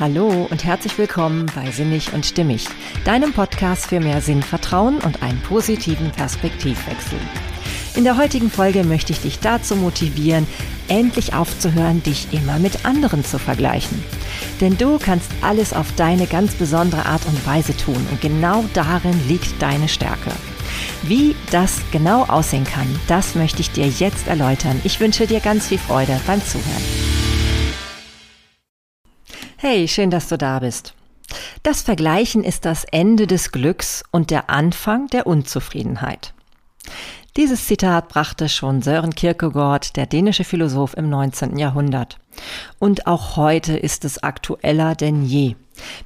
Hallo und herzlich willkommen bei Sinnig und Stimmig, deinem Podcast für mehr Sinn, Vertrauen und einen positiven Perspektivwechsel. In der heutigen Folge möchte ich dich dazu motivieren, endlich aufzuhören, dich immer mit anderen zu vergleichen. Denn du kannst alles auf deine ganz besondere Art und Weise tun und genau darin liegt deine Stärke. Wie das genau aussehen kann, das möchte ich dir jetzt erläutern. Ich wünsche dir ganz viel Freude beim Zuhören. Hey, schön, dass du da bist. Das Vergleichen ist das Ende des Glücks und der Anfang der Unzufriedenheit. Dieses Zitat brachte schon Sören Kierkegaard, der dänische Philosoph im 19. Jahrhundert. Und auch heute ist es aktueller denn je.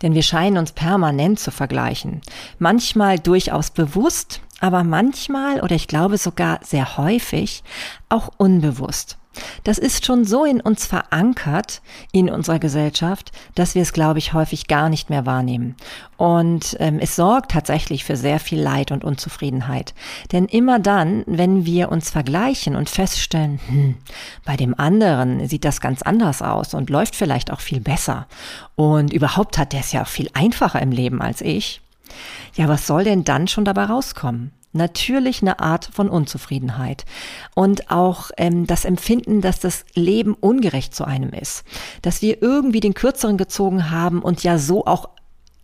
Denn wir scheinen uns permanent zu vergleichen. Manchmal durchaus bewusst, aber manchmal oder ich glaube sogar sehr häufig auch unbewusst. Das ist schon so in uns verankert, in unserer Gesellschaft, dass wir es, glaube ich, häufig gar nicht mehr wahrnehmen. Und ähm, es sorgt tatsächlich für sehr viel Leid und Unzufriedenheit. Denn immer dann, wenn wir uns vergleichen und feststellen, hm, bei dem anderen sieht das ganz anders aus und läuft vielleicht auch viel besser und überhaupt hat der es ja viel einfacher im Leben als ich, ja, was soll denn dann schon dabei rauskommen? Natürlich eine Art von Unzufriedenheit und auch ähm, das Empfinden, dass das Leben ungerecht zu einem ist, dass wir irgendwie den Kürzeren gezogen haben und ja so auch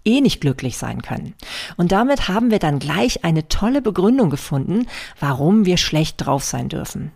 eh nicht glücklich sein können. Und damit haben wir dann gleich eine tolle Begründung gefunden, warum wir schlecht drauf sein dürfen.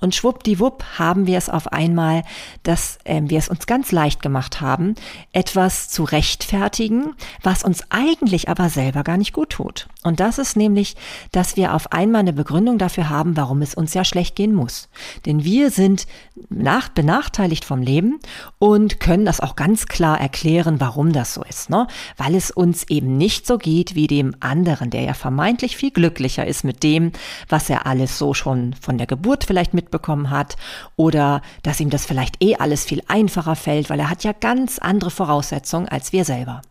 Und schwuppdiwupp haben wir es auf einmal, dass äh, wir es uns ganz leicht gemacht haben, etwas zu rechtfertigen, was uns eigentlich aber selber gar nicht gut tut. Und das ist nämlich, dass wir auf einmal eine Begründung dafür haben, warum es uns ja schlecht gehen muss. Denn wir sind nach, benachteiligt vom Leben und können das auch ganz klar erklären, warum das so ist. Ne? Weil es uns eben nicht so geht wie dem anderen, der ja vermeintlich viel glücklicher ist mit dem, was er alles so schon von der Geburt vielleicht vielleicht mitbekommen hat oder dass ihm das vielleicht eh alles viel einfacher fällt, weil er hat ja ganz andere Voraussetzungen als wir selber.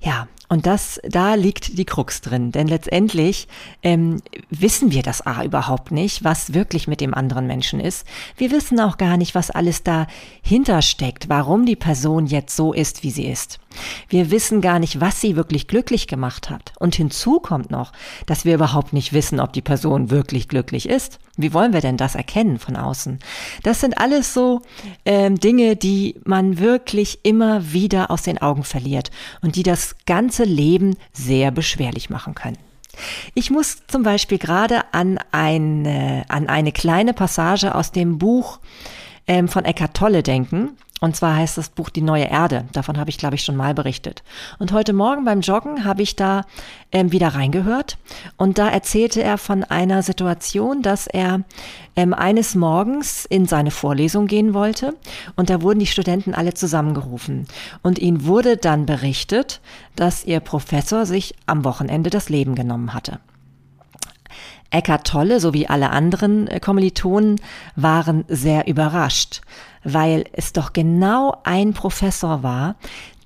Ja, und das, da liegt die Krux drin. Denn letztendlich ähm, wissen wir das A überhaupt nicht, was wirklich mit dem anderen Menschen ist. Wir wissen auch gar nicht, was alles dahinter steckt, warum die Person jetzt so ist, wie sie ist. Wir wissen gar nicht, was sie wirklich glücklich gemacht hat. Und hinzu kommt noch, dass wir überhaupt nicht wissen, ob die Person wirklich glücklich ist. Wie wollen wir denn das erkennen von außen? Das sind alles so ähm, Dinge, die man wirklich immer wieder aus den Augen verliert und die das ganze Leben sehr beschwerlich machen können. Ich muss zum Beispiel gerade an eine, an eine kleine Passage aus dem Buch ähm, von Eckhart Tolle denken. Und zwar heißt das Buch Die neue Erde. Davon habe ich, glaube ich, schon mal berichtet. Und heute Morgen beim Joggen habe ich da ähm, wieder reingehört. Und da erzählte er von einer Situation, dass er ähm, eines Morgens in seine Vorlesung gehen wollte. Und da wurden die Studenten alle zusammengerufen. Und ihnen wurde dann berichtet, dass ihr Professor sich am Wochenende das Leben genommen hatte. Eckart Tolle sowie alle anderen äh, Kommilitonen waren sehr überrascht, weil es doch genau ein Professor war,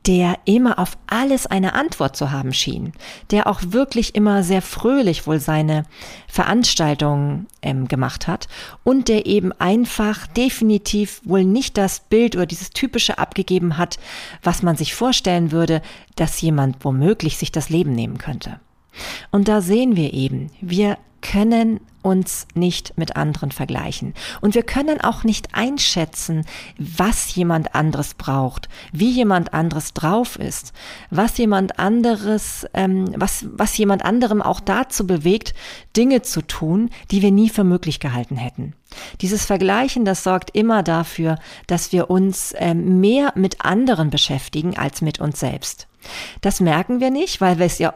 der immer auf alles eine Antwort zu haben schien, der auch wirklich immer sehr fröhlich wohl seine Veranstaltungen ähm, gemacht hat und der eben einfach definitiv wohl nicht das Bild oder dieses typische abgegeben hat, was man sich vorstellen würde, dass jemand womöglich sich das Leben nehmen könnte. Und da sehen wir eben, wir können uns nicht mit anderen vergleichen. Und wir können auch nicht einschätzen, was jemand anderes braucht, wie jemand anderes drauf ist, was jemand anderes, ähm, was, was jemand anderem auch dazu bewegt, Dinge zu tun, die wir nie für möglich gehalten hätten. Dieses Vergleichen, das sorgt immer dafür, dass wir uns ähm, mehr mit anderen beschäftigen als mit uns selbst. Das merken wir nicht, weil wir es ja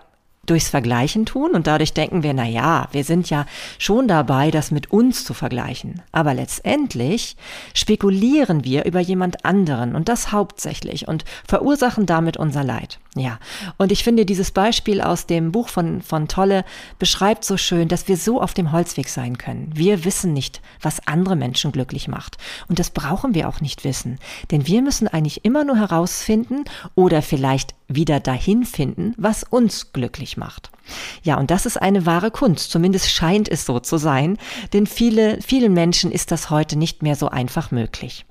durchs Vergleichen tun und dadurch denken wir, na ja, wir sind ja schon dabei, das mit uns zu vergleichen. Aber letztendlich spekulieren wir über jemand anderen und das hauptsächlich und verursachen damit unser Leid. Ja. Und ich finde, dieses Beispiel aus dem Buch von, von Tolle beschreibt so schön, dass wir so auf dem Holzweg sein können. Wir wissen nicht, was andere Menschen glücklich macht. Und das brauchen wir auch nicht wissen. Denn wir müssen eigentlich immer nur herausfinden oder vielleicht wieder dahin finden, was uns glücklich macht. Ja, und das ist eine wahre Kunst. Zumindest scheint es so zu sein. Denn viele, vielen Menschen ist das heute nicht mehr so einfach möglich.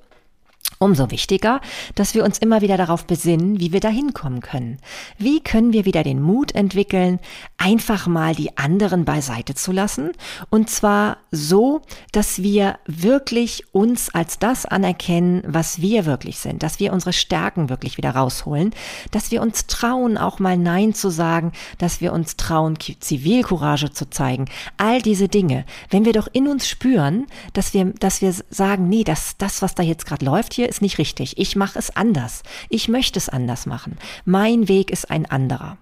Umso wichtiger, dass wir uns immer wieder darauf besinnen, wie wir da hinkommen können. Wie können wir wieder den Mut entwickeln, einfach mal die anderen beiseite zu lassen? Und zwar so, dass wir wirklich uns als das anerkennen, was wir wirklich sind, dass wir unsere Stärken wirklich wieder rausholen, dass wir uns trauen, auch mal Nein zu sagen, dass wir uns trauen, Zivilcourage zu zeigen. All diese Dinge. Wenn wir doch in uns spüren, dass wir, dass wir sagen, nee, das, das, was da jetzt gerade läuft hier, ist nicht richtig. Ich mache es anders. Ich möchte es anders machen. Mein Weg ist ein anderer.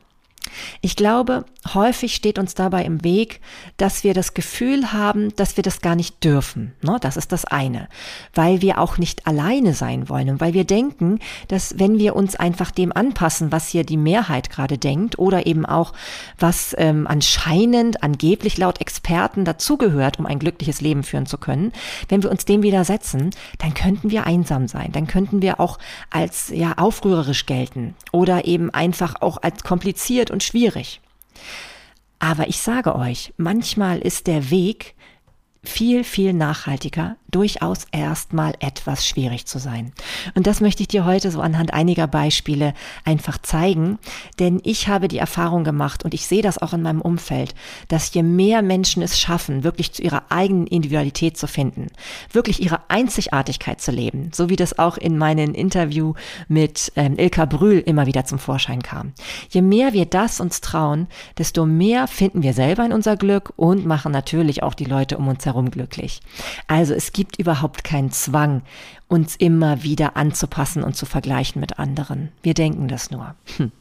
Ich glaube, häufig steht uns dabei im Weg, dass wir das Gefühl haben, dass wir das gar nicht dürfen. Ne? Das ist das eine. Weil wir auch nicht alleine sein wollen und weil wir denken, dass wenn wir uns einfach dem anpassen, was hier die Mehrheit gerade denkt oder eben auch was ähm, anscheinend, angeblich laut Experten dazugehört, um ein glückliches Leben führen zu können, wenn wir uns dem widersetzen, dann könnten wir einsam sein. Dann könnten wir auch als ja aufrührerisch gelten oder eben einfach auch als kompliziert und schwierig. Aber ich sage euch, manchmal ist der Weg viel, viel nachhaltiger, durchaus erstmal etwas schwierig zu sein. Und das möchte ich dir heute so anhand einiger Beispiele einfach zeigen, denn ich habe die Erfahrung gemacht und ich sehe das auch in meinem Umfeld, dass je mehr Menschen es schaffen, wirklich zu ihrer eigenen Individualität zu finden, wirklich ihre Einzigartigkeit zu leben, so wie das auch in meinem Interview mit ähm, Ilka Brühl immer wieder zum Vorschein kam. Je mehr wir das uns trauen, desto mehr finden wir selber in unser Glück und machen natürlich auch die Leute um uns herum glücklich. Also es gibt gibt überhaupt keinen Zwang, uns immer wieder anzupassen und zu vergleichen mit anderen. Wir denken das nur. Hm.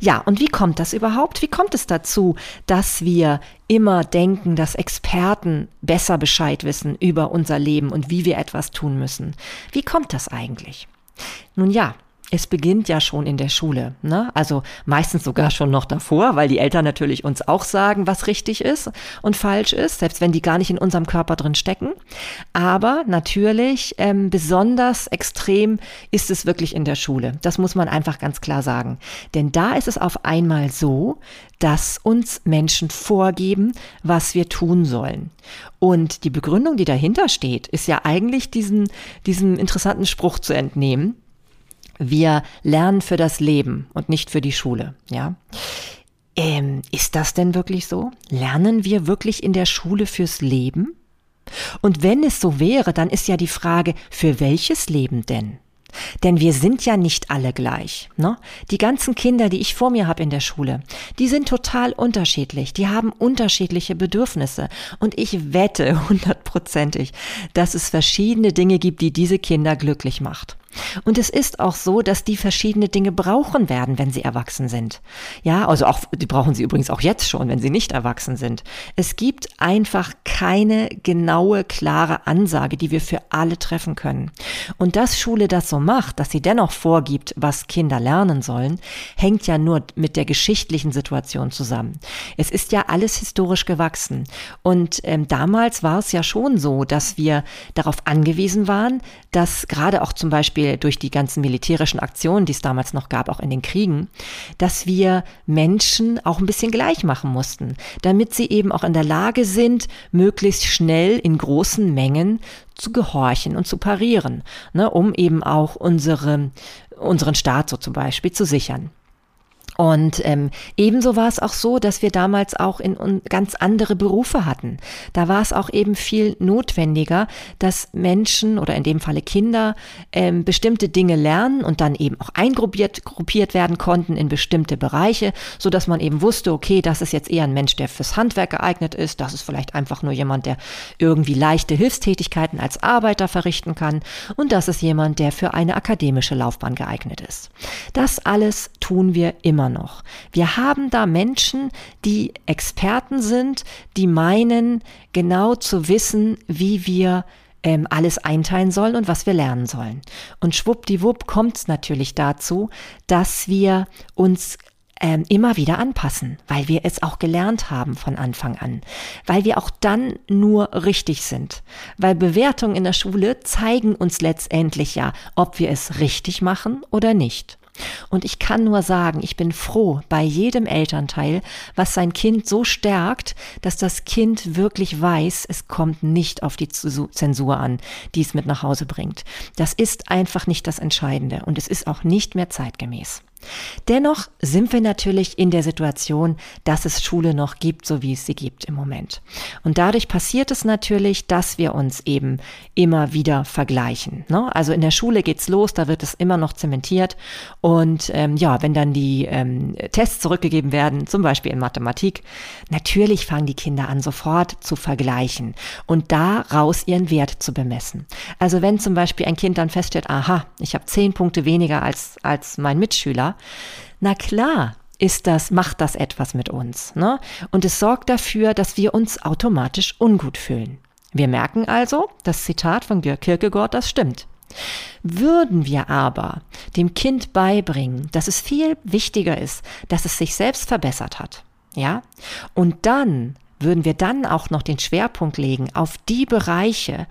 Ja, und wie kommt das überhaupt? Wie kommt es dazu, dass wir immer denken, dass Experten besser Bescheid wissen über unser Leben und wie wir etwas tun müssen? Wie kommt das eigentlich? Nun ja, es beginnt ja schon in der Schule, ne? Also meistens sogar schon noch davor, weil die Eltern natürlich uns auch sagen, was richtig ist und falsch ist, selbst wenn die gar nicht in unserem Körper drin stecken. Aber natürlich ähm, besonders extrem ist es wirklich in der Schule. Das muss man einfach ganz klar sagen. Denn da ist es auf einmal so, dass uns Menschen vorgeben, was wir tun sollen. Und die Begründung, die dahinter steht, ist ja eigentlich diesen, diesem interessanten Spruch zu entnehmen wir lernen für das Leben und nicht für die Schule, ja. Ähm, ist das denn wirklich so? Lernen wir wirklich in der Schule fürs Leben? Und wenn es so wäre, dann ist ja die Frage, für welches Leben denn? Denn wir sind ja nicht alle gleich. Ne? Die ganzen Kinder, die ich vor mir habe in der Schule, die sind total unterschiedlich. Die haben unterschiedliche Bedürfnisse. Und ich wette hundertprozentig, dass es verschiedene Dinge gibt, die diese Kinder glücklich macht. Und es ist auch so, dass die verschiedene Dinge brauchen werden, wenn sie erwachsen sind. Ja, also auch, die brauchen sie übrigens auch jetzt schon, wenn sie nicht erwachsen sind. Es gibt einfach keine genaue, klare Ansage, die wir für alle treffen können. Und dass Schule das so macht, dass sie dennoch vorgibt, was Kinder lernen sollen, hängt ja nur mit der geschichtlichen Situation zusammen. Es ist ja alles historisch gewachsen. Und ähm, damals war es ja schon so, dass wir darauf angewiesen waren, dass gerade auch zum Beispiel Beispiel durch die ganzen militärischen Aktionen, die es damals noch gab, auch in den Kriegen, dass wir Menschen auch ein bisschen gleich machen mussten, damit sie eben auch in der Lage sind, möglichst schnell in großen Mengen zu gehorchen und zu parieren, ne, um eben auch unsere, unseren Staat so zum Beispiel zu sichern. Und ähm, ebenso war es auch so, dass wir damals auch in ganz andere Berufe hatten. Da war es auch eben viel notwendiger, dass Menschen oder in dem Falle Kinder ähm, bestimmte Dinge lernen und dann eben auch eingruppiert gruppiert werden konnten in bestimmte Bereiche, so dass man eben wusste, okay, das ist jetzt eher ein Mensch, der fürs Handwerk geeignet ist, das ist vielleicht einfach nur jemand, der irgendwie leichte Hilfstätigkeiten als Arbeiter verrichten kann und das ist jemand, der für eine akademische Laufbahn geeignet ist. Das alles tun wir immer immer noch. Wir haben da Menschen, die Experten sind, die meinen, genau zu wissen, wie wir ähm, alles einteilen sollen und was wir lernen sollen. Und schwuppdiwupp kommt es natürlich dazu, dass wir uns ähm, immer wieder anpassen, weil wir es auch gelernt haben von Anfang an, weil wir auch dann nur richtig sind, weil Bewertungen in der Schule zeigen uns letztendlich ja, ob wir es richtig machen oder nicht. Und ich kann nur sagen, ich bin froh bei jedem Elternteil, was sein Kind so stärkt, dass das Kind wirklich weiß, es kommt nicht auf die Zensur an, die es mit nach Hause bringt. Das ist einfach nicht das Entscheidende und es ist auch nicht mehr zeitgemäß. Dennoch sind wir natürlich in der Situation, dass es Schule noch gibt, so wie es sie gibt im Moment. Und dadurch passiert es natürlich, dass wir uns eben immer wieder vergleichen. Ne? Also in der Schule geht's los, da wird es immer noch zementiert. Und ähm, ja, wenn dann die ähm, Tests zurückgegeben werden, zum Beispiel in Mathematik, natürlich fangen die Kinder an, sofort zu vergleichen und daraus ihren Wert zu bemessen. Also wenn zum Beispiel ein Kind dann feststellt, aha, ich habe zehn Punkte weniger als, als mein Mitschüler, na klar, ist das, macht das etwas mit uns. Ne? Und es sorgt dafür, dass wir uns automatisch ungut fühlen. Wir merken also, das Zitat von Kierkegaard, das stimmt. Würden wir aber dem Kind beibringen, dass es viel wichtiger ist, dass es sich selbst verbessert hat, ja, und dann würden wir dann auch noch den Schwerpunkt legen auf die Bereiche,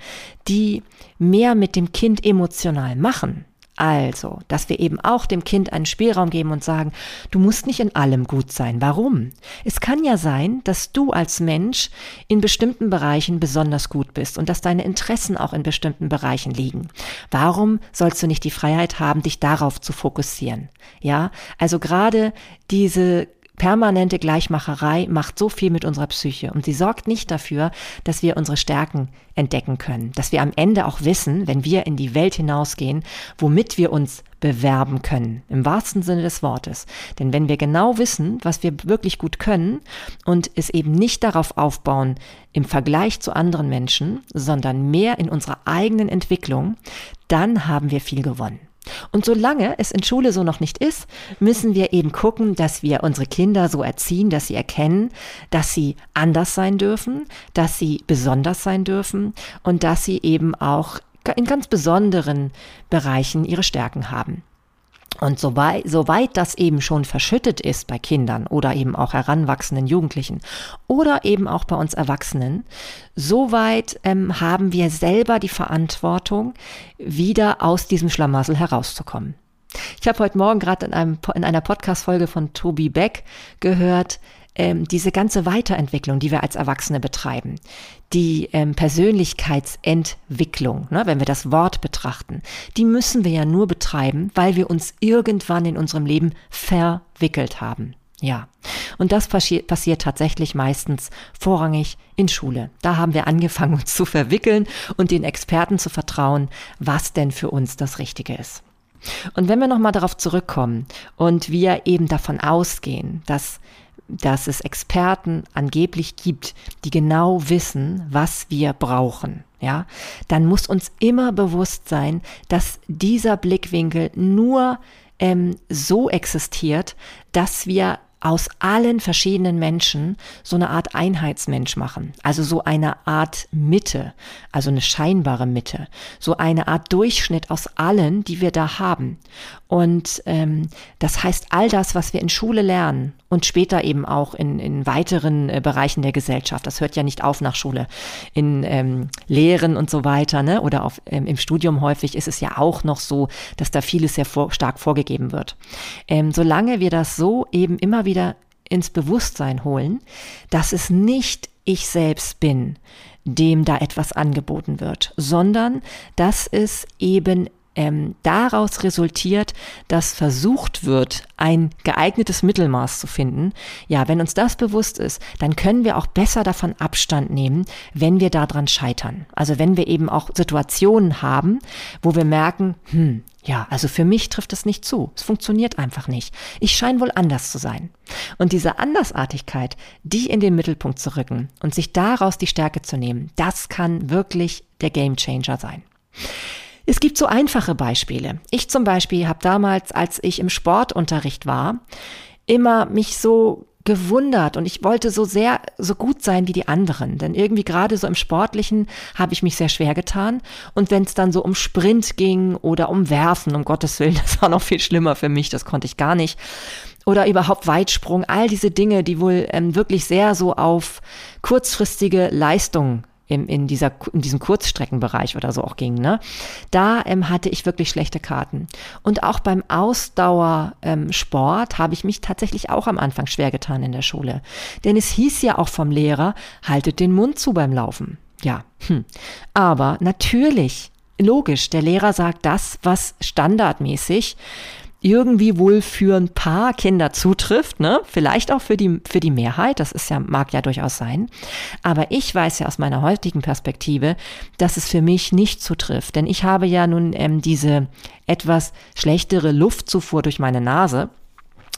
die mehr mit dem Kind emotional machen, also, dass wir eben auch dem Kind einen Spielraum geben und sagen, du musst nicht in allem gut sein. Warum? Es kann ja sein, dass du als Mensch in bestimmten Bereichen besonders gut bist und dass deine Interessen auch in bestimmten Bereichen liegen. Warum sollst du nicht die Freiheit haben, dich darauf zu fokussieren? Ja, also gerade diese permanente Gleichmacherei macht so viel mit unserer Psyche und sie sorgt nicht dafür, dass wir unsere Stärken entdecken können, dass wir am Ende auch wissen, wenn wir in die Welt hinausgehen, womit wir uns bewerben können, im wahrsten Sinne des Wortes. Denn wenn wir genau wissen, was wir wirklich gut können und es eben nicht darauf aufbauen im Vergleich zu anderen Menschen, sondern mehr in unserer eigenen Entwicklung, dann haben wir viel gewonnen. Und solange es in Schule so noch nicht ist, müssen wir eben gucken, dass wir unsere Kinder so erziehen, dass sie erkennen, dass sie anders sein dürfen, dass sie besonders sein dürfen und dass sie eben auch in ganz besonderen Bereichen ihre Stärken haben. Und soweit, soweit das eben schon verschüttet ist bei Kindern oder eben auch heranwachsenden Jugendlichen oder eben auch bei uns Erwachsenen, soweit ähm, haben wir selber die Verantwortung, wieder aus diesem Schlamassel herauszukommen. Ich habe heute Morgen gerade in, einem, in einer Podcast-Folge von Tobi Beck gehört, ähm, diese ganze Weiterentwicklung, die wir als Erwachsene betreiben, die ähm, Persönlichkeitsentwicklung, ne, wenn wir das Wort betrachten, die müssen wir ja nur betreiben, weil wir uns irgendwann in unserem Leben verwickelt haben. Ja, und das passi passiert tatsächlich meistens vorrangig in Schule. Da haben wir angefangen, uns zu verwickeln und den Experten zu vertrauen, was denn für uns das Richtige ist. Und wenn wir nochmal darauf zurückkommen und wir eben davon ausgehen, dass dass es Experten angeblich gibt, die genau wissen, was wir brauchen, ja, dann muss uns immer bewusst sein, dass dieser Blickwinkel nur ähm, so existiert, dass wir aus allen verschiedenen Menschen so eine Art Einheitsmensch machen. Also so eine Art Mitte, also eine scheinbare Mitte, so eine Art Durchschnitt aus allen, die wir da haben. Und ähm, das heißt, all das, was wir in Schule lernen und später eben auch in, in weiteren äh, Bereichen der Gesellschaft, das hört ja nicht auf nach Schule, in ähm, Lehren und so weiter, ne? oder auf, ähm, im Studium häufig ist es ja auch noch so, dass da vieles sehr vor, stark vorgegeben wird. Ähm, solange wir das so eben immer wieder ins Bewusstsein holen, dass es nicht ich selbst bin, dem da etwas angeboten wird, sondern dass es eben ähm, daraus resultiert, dass versucht wird, ein geeignetes Mittelmaß zu finden. Ja, wenn uns das bewusst ist, dann können wir auch besser davon Abstand nehmen, wenn wir daran scheitern. Also wenn wir eben auch Situationen haben, wo wir merken, hm, ja, also für mich trifft es nicht zu. Es funktioniert einfach nicht. Ich scheine wohl anders zu sein. Und diese Andersartigkeit, die in den Mittelpunkt zu rücken und sich daraus die Stärke zu nehmen, das kann wirklich der Gamechanger sein. Es gibt so einfache Beispiele. Ich zum Beispiel habe damals, als ich im Sportunterricht war, immer mich so gewundert und ich wollte so sehr, so gut sein wie die anderen. Denn irgendwie gerade so im Sportlichen habe ich mich sehr schwer getan. Und wenn es dann so um Sprint ging oder um Werfen, um Gottes Willen, das war noch viel schlimmer für mich, das konnte ich gar nicht. Oder überhaupt Weitsprung, all diese Dinge, die wohl ähm, wirklich sehr so auf kurzfristige Leistung im, in, dieser, in diesem Kurzstreckenbereich oder so auch ging, ne? Da ähm, hatte ich wirklich schlechte Karten. Und auch beim Ausdauersport ähm, habe ich mich tatsächlich auch am Anfang schwer getan in der Schule. Denn es hieß ja auch vom Lehrer, haltet den Mund zu beim Laufen. Ja, hm. aber natürlich, logisch, der Lehrer sagt das, was standardmäßig irgendwie wohl für ein paar Kinder zutrifft, ne? Vielleicht auch für die, für die Mehrheit, das ist ja, mag ja durchaus sein. Aber ich weiß ja aus meiner heutigen Perspektive, dass es für mich nicht zutrifft. Denn ich habe ja nun ähm, diese etwas schlechtere Luftzufuhr durch meine Nase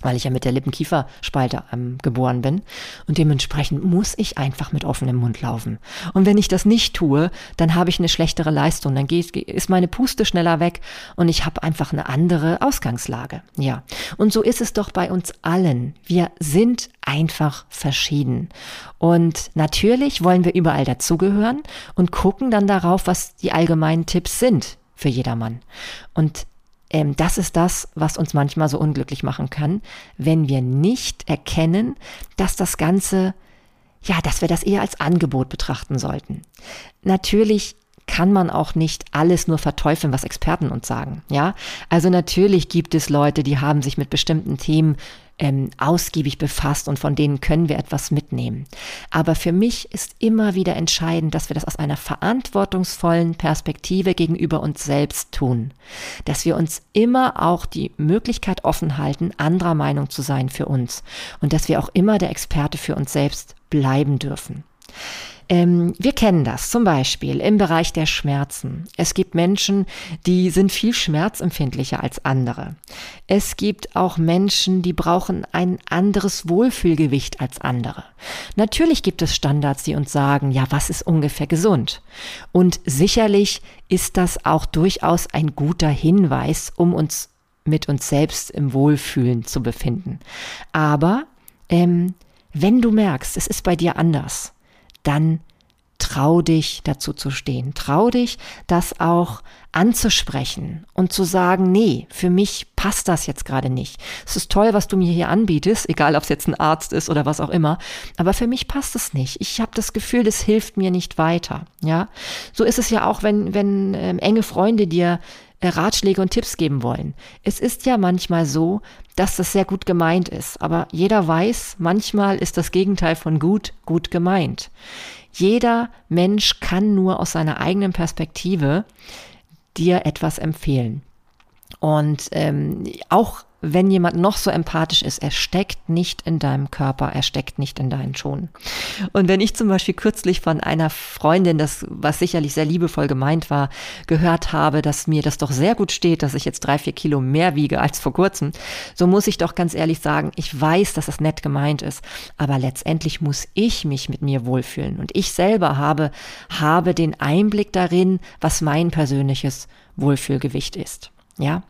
weil ich ja mit der Lippenkieferspalte ähm, geboren bin. Und dementsprechend muss ich einfach mit offenem Mund laufen. Und wenn ich das nicht tue, dann habe ich eine schlechtere Leistung. Dann geht, ist meine Puste schneller weg und ich habe einfach eine andere Ausgangslage. Ja. Und so ist es doch bei uns allen. Wir sind einfach verschieden. Und natürlich wollen wir überall dazugehören und gucken dann darauf, was die allgemeinen Tipps sind für jedermann. Und ähm, das ist das, was uns manchmal so unglücklich machen kann, wenn wir nicht erkennen, dass das Ganze, ja, dass wir das eher als Angebot betrachten sollten. Natürlich kann man auch nicht alles nur verteufeln, was Experten uns sagen. Ja, also natürlich gibt es Leute, die haben sich mit bestimmten Themen ähm, ausgiebig befasst und von denen können wir etwas mitnehmen. Aber für mich ist immer wieder entscheidend, dass wir das aus einer verantwortungsvollen Perspektive gegenüber uns selbst tun. Dass wir uns immer auch die Möglichkeit offen halten, anderer Meinung zu sein für uns und dass wir auch immer der Experte für uns selbst bleiben dürfen. Ähm, wir kennen das zum Beispiel im Bereich der Schmerzen. Es gibt Menschen, die sind viel schmerzempfindlicher als andere. Es gibt auch Menschen, die brauchen ein anderes Wohlfühlgewicht als andere. Natürlich gibt es Standards, die uns sagen, ja, was ist ungefähr gesund? Und sicherlich ist das auch durchaus ein guter Hinweis, um uns mit uns selbst im Wohlfühlen zu befinden. Aber ähm, wenn du merkst, es ist bei dir anders, dann trau dich dazu zu stehen. Trau dich, das auch anzusprechen und zu sagen, nee, für mich passt das jetzt gerade nicht. Es ist toll, was du mir hier anbietest, egal ob es jetzt ein Arzt ist oder was auch immer, aber für mich passt es nicht. Ich habe das Gefühl, das hilft mir nicht weiter. Ja, so ist es ja auch, wenn wenn ähm, enge Freunde dir Ratschläge und Tipps geben wollen. Es ist ja manchmal so, dass das sehr gut gemeint ist, aber jeder weiß, manchmal ist das Gegenteil von gut gut gemeint. Jeder Mensch kann nur aus seiner eigenen Perspektive dir etwas empfehlen. Und ähm, auch wenn jemand noch so empathisch ist, er steckt nicht in deinem Körper, er steckt nicht in deinen Schuhen. Und wenn ich zum Beispiel kürzlich von einer Freundin, das, was sicherlich sehr liebevoll gemeint war, gehört habe, dass mir das doch sehr gut steht, dass ich jetzt drei, vier Kilo mehr wiege als vor kurzem, so muss ich doch ganz ehrlich sagen, ich weiß, dass das nett gemeint ist, aber letztendlich muss ich mich mit mir wohlfühlen. Und ich selber habe, habe den Einblick darin, was mein persönliches Wohlfühlgewicht ist. Ja.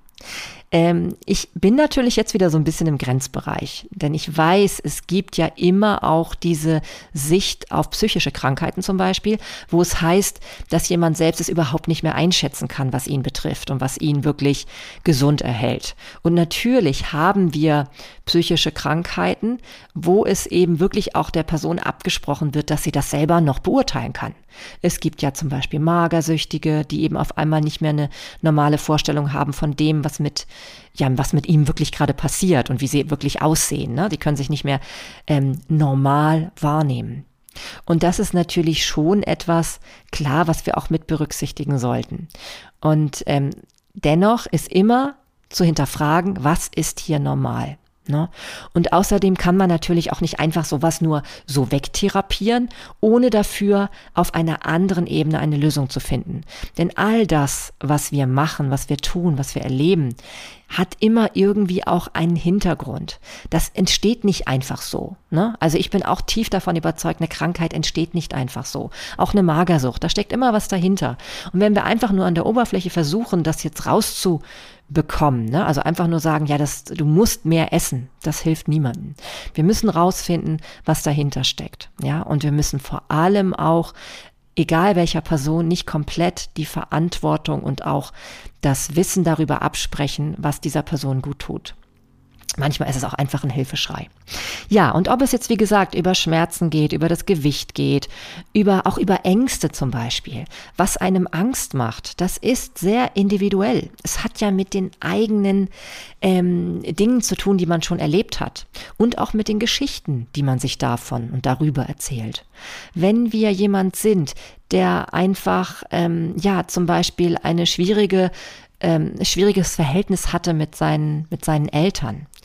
Ähm, ich bin natürlich jetzt wieder so ein bisschen im Grenzbereich, denn ich weiß, es gibt ja immer auch diese Sicht auf psychische Krankheiten zum Beispiel, wo es heißt, dass jemand selbst es überhaupt nicht mehr einschätzen kann, was ihn betrifft und was ihn wirklich gesund erhält. Und natürlich haben wir psychische Krankheiten, wo es eben wirklich auch der Person abgesprochen wird, dass sie das selber noch beurteilen kann. Es gibt ja zum Beispiel Magersüchtige, die eben auf einmal nicht mehr eine normale Vorstellung haben von dem, was mit ja, was mit ihm wirklich gerade passiert und wie sie wirklich aussehen. Ne? Die können sich nicht mehr ähm, normal wahrnehmen. Und das ist natürlich schon etwas klar, was wir auch mit berücksichtigen sollten. Und ähm, dennoch ist immer zu hinterfragen, was ist hier normal? Ne? Und außerdem kann man natürlich auch nicht einfach sowas nur so wegtherapieren, ohne dafür auf einer anderen Ebene eine Lösung zu finden. Denn all das, was wir machen, was wir tun, was wir erleben, hat immer irgendwie auch einen Hintergrund. Das entsteht nicht einfach so. Ne? Also ich bin auch tief davon überzeugt, eine Krankheit entsteht nicht einfach so. Auch eine Magersucht, da steckt immer was dahinter. Und wenn wir einfach nur an der Oberfläche versuchen, das jetzt rauszubekommen, ne? also einfach nur sagen, ja, das, du musst mehr essen, das hilft niemandem. Wir müssen rausfinden, was dahinter steckt. Ja, und wir müssen vor allem auch egal welcher Person, nicht komplett die Verantwortung und auch das Wissen darüber absprechen, was dieser Person gut tut. Manchmal ist es auch einfach ein Hilfeschrei. Ja, und ob es jetzt, wie gesagt, über Schmerzen geht, über das Gewicht geht, über, auch über Ängste zum Beispiel. Was einem Angst macht, das ist sehr individuell. Es hat ja mit den eigenen ähm, Dingen zu tun, die man schon erlebt hat. Und auch mit den Geschichten, die man sich davon und darüber erzählt. Wenn wir jemand sind, der einfach, ähm, ja, zum Beispiel eine schwierige ähm, schwieriges Verhältnis hatte mit seinen, mit seinen Eltern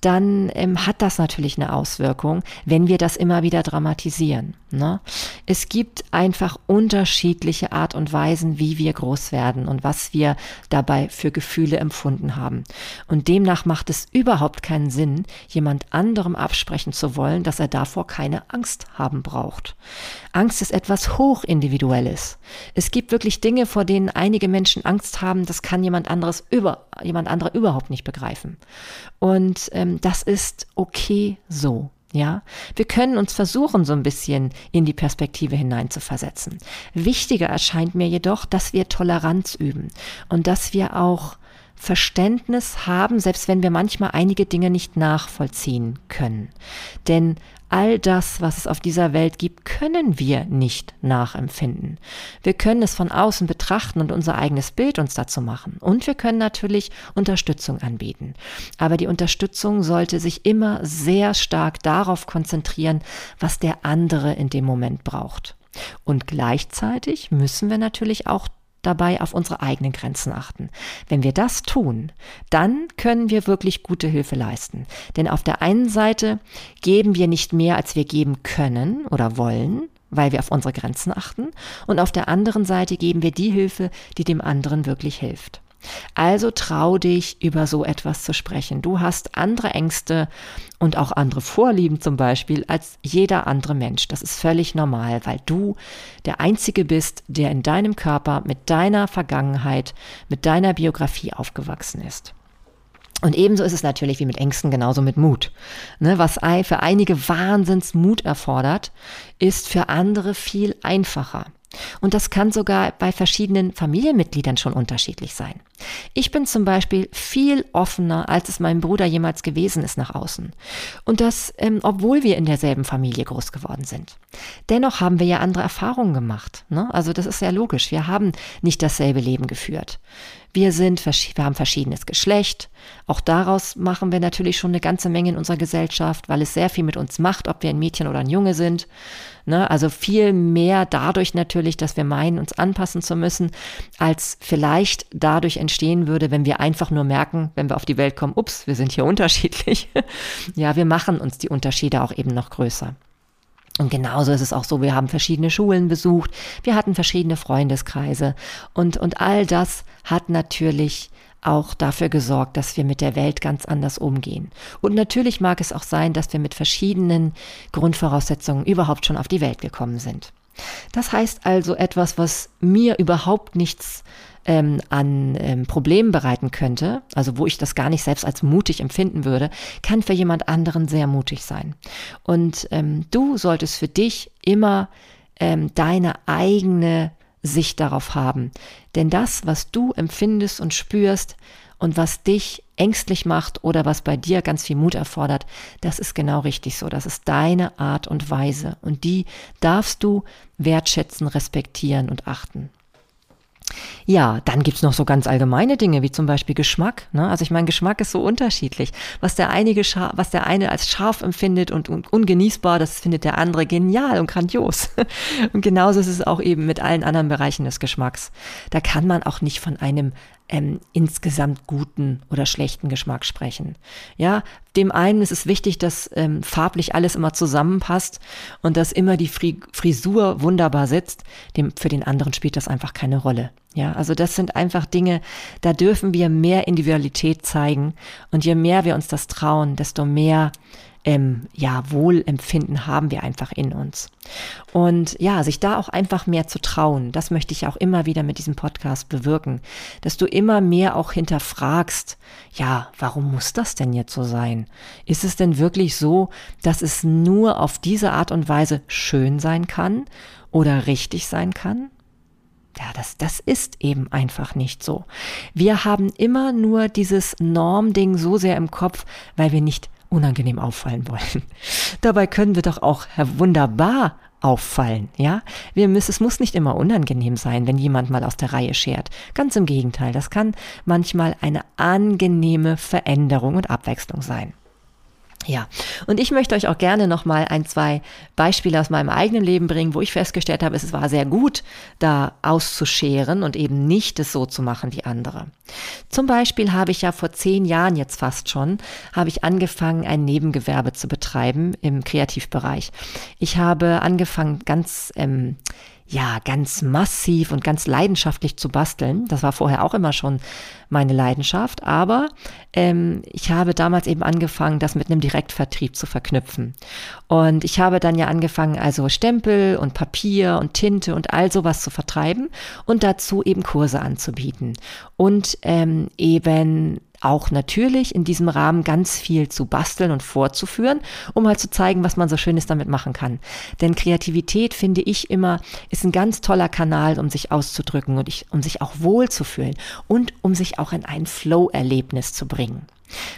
dann ähm, hat das natürlich eine Auswirkung, wenn wir das immer wieder dramatisieren. Ne? Es gibt einfach unterschiedliche Art und Weisen, wie wir groß werden und was wir dabei für Gefühle empfunden haben. Und demnach macht es überhaupt keinen Sinn, jemand anderem absprechen zu wollen, dass er davor keine Angst haben braucht. Angst ist etwas hochindividuelles. Es gibt wirklich Dinge, vor denen einige Menschen Angst haben, das kann jemand anderes über, jemand anderer überhaupt nicht begreifen. Und ähm, das ist okay so. Ja, wir können uns versuchen, so ein bisschen in die Perspektive hineinzuversetzen. Wichtiger erscheint mir jedoch, dass wir Toleranz üben und dass wir auch Verständnis haben, selbst wenn wir manchmal einige Dinge nicht nachvollziehen können. Denn All das, was es auf dieser Welt gibt, können wir nicht nachempfinden. Wir können es von außen betrachten und unser eigenes Bild uns dazu machen. Und wir können natürlich Unterstützung anbieten. Aber die Unterstützung sollte sich immer sehr stark darauf konzentrieren, was der andere in dem Moment braucht. Und gleichzeitig müssen wir natürlich auch dabei auf unsere eigenen Grenzen achten. Wenn wir das tun, dann können wir wirklich gute Hilfe leisten. Denn auf der einen Seite geben wir nicht mehr, als wir geben können oder wollen, weil wir auf unsere Grenzen achten. Und auf der anderen Seite geben wir die Hilfe, die dem anderen wirklich hilft. Also trau dich, über so etwas zu sprechen. Du hast andere Ängste und auch andere Vorlieben zum Beispiel als jeder andere Mensch. Das ist völlig normal, weil du der Einzige bist, der in deinem Körper mit deiner Vergangenheit, mit deiner Biografie aufgewachsen ist. Und ebenso ist es natürlich wie mit Ängsten genauso mit Mut. Ne, was für einige Wahnsinnsmut erfordert, ist für andere viel einfacher. Und das kann sogar bei verschiedenen Familienmitgliedern schon unterschiedlich sein. Ich bin zum Beispiel viel offener, als es mein Bruder jemals gewesen ist nach außen. Und das, ähm, obwohl wir in derselben Familie groß geworden sind. Dennoch haben wir ja andere Erfahrungen gemacht. Ne? Also das ist ja logisch. Wir haben nicht dasselbe Leben geführt. Wir sind, wir haben verschiedenes Geschlecht. Auch daraus machen wir natürlich schon eine ganze Menge in unserer Gesellschaft, weil es sehr viel mit uns macht, ob wir ein Mädchen oder ein Junge sind. Ne? Also viel mehr dadurch natürlich, dass wir meinen, uns anpassen zu müssen, als vielleicht dadurch entstehen würde, wenn wir einfach nur merken, wenn wir auf die Welt kommen, ups, wir sind hier unterschiedlich. ja, wir machen uns die Unterschiede auch eben noch größer. Und genauso ist es auch so, wir haben verschiedene Schulen besucht, wir hatten verschiedene Freundeskreise und, und all das hat natürlich auch dafür gesorgt, dass wir mit der Welt ganz anders umgehen. Und natürlich mag es auch sein, dass wir mit verschiedenen Grundvoraussetzungen überhaupt schon auf die Welt gekommen sind. Das heißt also etwas, was mir überhaupt nichts ähm, an ähm, Problemen bereiten könnte, also wo ich das gar nicht selbst als mutig empfinden würde, kann für jemand anderen sehr mutig sein. Und ähm, du solltest für dich immer ähm, deine eigene Sicht darauf haben. Denn das, was du empfindest und spürst und was dich ängstlich macht oder was bei dir ganz viel Mut erfordert, das ist genau richtig so. Das ist deine Art und Weise und die darfst du wertschätzen, respektieren und achten. Ja, dann gibt's noch so ganz allgemeine Dinge, wie zum Beispiel Geschmack. Ne? Also ich meine, Geschmack ist so unterschiedlich. Was der, einige was der eine als scharf empfindet und, und ungenießbar, das findet der andere genial und grandios. Und genauso ist es auch eben mit allen anderen Bereichen des Geschmacks. Da kann man auch nicht von einem ähm, insgesamt guten oder schlechten Geschmack sprechen. Ja, dem einen ist es wichtig, dass ähm, farblich alles immer zusammenpasst und dass immer die Frisur wunderbar sitzt. Dem, für den anderen spielt das einfach keine Rolle. Ja, also das sind einfach Dinge, da dürfen wir mehr Individualität zeigen und je mehr wir uns das trauen, desto mehr ähm, ja, Wohlempfinden haben wir einfach in uns. Und ja, sich da auch einfach mehr zu trauen, das möchte ich auch immer wieder mit diesem Podcast bewirken, dass du immer mehr auch hinterfragst, ja, warum muss das denn jetzt so sein? Ist es denn wirklich so, dass es nur auf diese Art und Weise schön sein kann oder richtig sein kann? Ja, das, das ist eben einfach nicht so. Wir haben immer nur dieses Normding so sehr im Kopf, weil wir nicht unangenehm auffallen wollen. Dabei können wir doch auch wunderbar auffallen, ja? Wir müssen, es muss nicht immer unangenehm sein, wenn jemand mal aus der Reihe schert. Ganz im Gegenteil, das kann manchmal eine angenehme Veränderung und Abwechslung sein. Ja, und ich möchte euch auch gerne nochmal ein, zwei Beispiele aus meinem eigenen Leben bringen, wo ich festgestellt habe, es war sehr gut, da auszuscheren und eben nicht es so zu machen wie andere. Zum Beispiel habe ich ja vor zehn Jahren jetzt fast schon, habe ich angefangen, ein Nebengewerbe zu betreiben im Kreativbereich. Ich habe angefangen, ganz ähm, ja, ganz massiv und ganz leidenschaftlich zu basteln. Das war vorher auch immer schon meine Leidenschaft, aber ähm, ich habe damals eben angefangen, das mit einem Direktvertrieb zu verknüpfen. Und ich habe dann ja angefangen, also Stempel und Papier und Tinte und all sowas zu vertreiben und dazu eben Kurse anzubieten. Und ähm, eben auch natürlich in diesem Rahmen ganz viel zu basteln und vorzuführen, um halt zu zeigen, was man so Schönes damit machen kann. Denn Kreativität, finde ich immer, ist ein ganz toller Kanal, um sich auszudrücken und ich, um sich auch wohlzufühlen und um sich auch in ein Flow-Erlebnis zu bringen.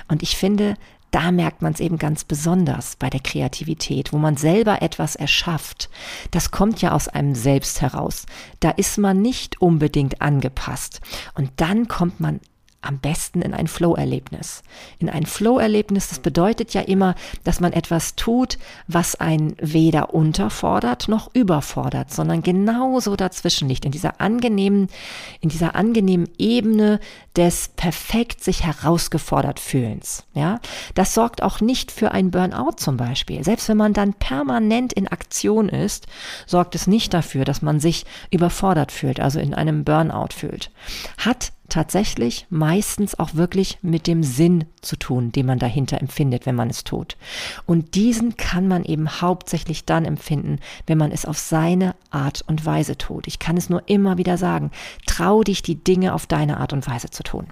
Und ich finde, da merkt man es eben ganz besonders bei der Kreativität, wo man selber etwas erschafft. Das kommt ja aus einem selbst heraus. Da ist man nicht unbedingt angepasst. Und dann kommt man am besten in ein Flow-Erlebnis. In ein Flow-Erlebnis, das bedeutet ja immer, dass man etwas tut, was einen weder unterfordert noch überfordert, sondern genauso dazwischen liegt, in dieser angenehmen, in dieser angenehmen Ebene des perfekt sich herausgefordert fühlens. Ja, das sorgt auch nicht für ein Burnout zum Beispiel. Selbst wenn man dann permanent in Aktion ist, sorgt es nicht dafür, dass man sich überfordert fühlt, also in einem Burnout fühlt. Hat tatsächlich meistens auch wirklich mit dem Sinn zu tun, den man dahinter empfindet, wenn man es tut. Und diesen kann man eben hauptsächlich dann empfinden, wenn man es auf seine Art und Weise tut. Ich kann es nur immer wieder sagen, trau dich, die Dinge auf deine Art und Weise zu tun.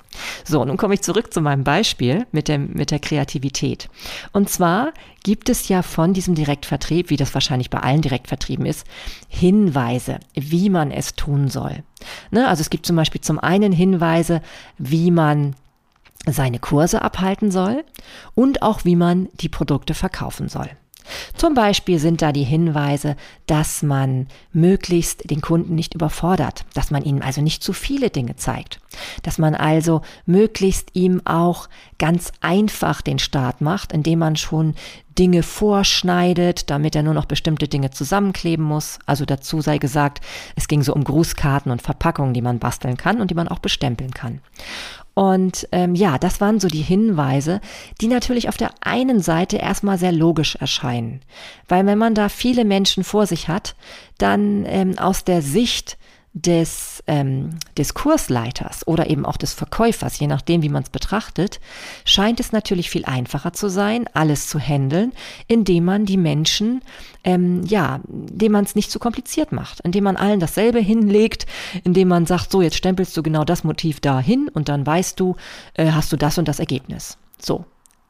So, nun komme ich zurück zu meinem Beispiel mit, dem, mit der Kreativität. Und zwar gibt es ja von diesem Direktvertrieb, wie das wahrscheinlich bei allen Direktvertrieben ist, Hinweise, wie man es tun soll. Ne? Also es gibt zum Beispiel zum einen Hinweise, wie man seine Kurse abhalten soll und auch wie man die Produkte verkaufen soll. Zum Beispiel sind da die Hinweise, dass man möglichst den Kunden nicht überfordert, dass man ihm also nicht zu viele Dinge zeigt, dass man also möglichst ihm auch ganz einfach den Start macht, indem man schon Dinge vorschneidet, damit er nur noch bestimmte Dinge zusammenkleben muss. Also dazu sei gesagt, es ging so um Grußkarten und Verpackungen, die man basteln kann und die man auch bestempeln kann. Und ähm, ja, das waren so die Hinweise, die natürlich auf der einen Seite erstmal sehr logisch erscheinen. Weil wenn man da viele Menschen vor sich hat, dann ähm, aus der Sicht des, ähm, des Kursleiters oder eben auch des Verkäufers, je nachdem, wie man es betrachtet, scheint es natürlich viel einfacher zu sein, alles zu handeln, indem man die Menschen, ähm, ja, indem man es nicht zu kompliziert macht, indem man allen dasselbe hinlegt, indem man sagt, so, jetzt stempelst du genau das Motiv dahin und dann weißt du, äh, hast du das und das Ergebnis. So,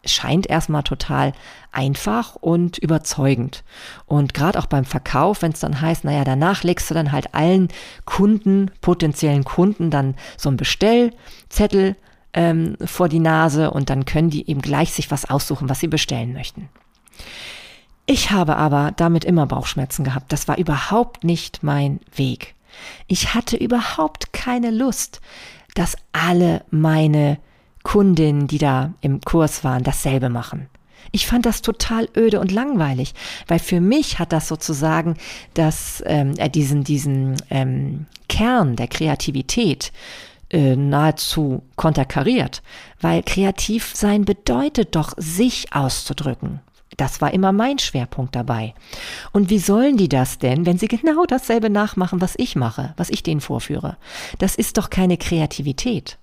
scheint erstmal total einfach und überzeugend. Und gerade auch beim Verkauf, wenn es dann heißt, naja, danach legst du dann halt allen Kunden, potenziellen Kunden, dann so einen Bestellzettel ähm, vor die Nase und dann können die eben gleich sich was aussuchen, was sie bestellen möchten. Ich habe aber damit immer Bauchschmerzen gehabt. Das war überhaupt nicht mein Weg. Ich hatte überhaupt keine Lust, dass alle meine Kundinnen, die da im Kurs waren, dasselbe machen. Ich fand das total öde und langweilig, weil für mich hat das sozusagen das, ähm, äh, diesen, diesen ähm, Kern der Kreativität äh, nahezu konterkariert, weil kreativ sein bedeutet doch, sich auszudrücken. Das war immer mein Schwerpunkt dabei. Und wie sollen die das denn, wenn sie genau dasselbe nachmachen, was ich mache, was ich denen vorführe? Das ist doch keine Kreativität.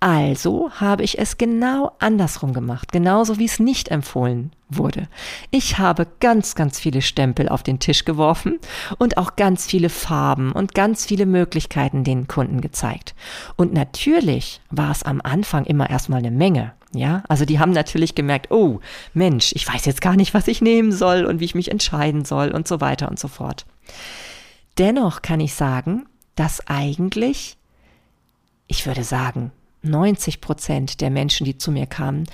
Also habe ich es genau andersrum gemacht, genauso wie es nicht empfohlen wurde. Ich habe ganz, ganz viele Stempel auf den Tisch geworfen und auch ganz viele Farben und ganz viele Möglichkeiten den Kunden gezeigt. Und natürlich war es am Anfang immer erstmal eine Menge. Ja, also die haben natürlich gemerkt, oh Mensch, ich weiß jetzt gar nicht, was ich nehmen soll und wie ich mich entscheiden soll und so weiter und so fort. Dennoch kann ich sagen, dass eigentlich, ich würde sagen, 90 Prozent der Menschen, die zu mir kamen,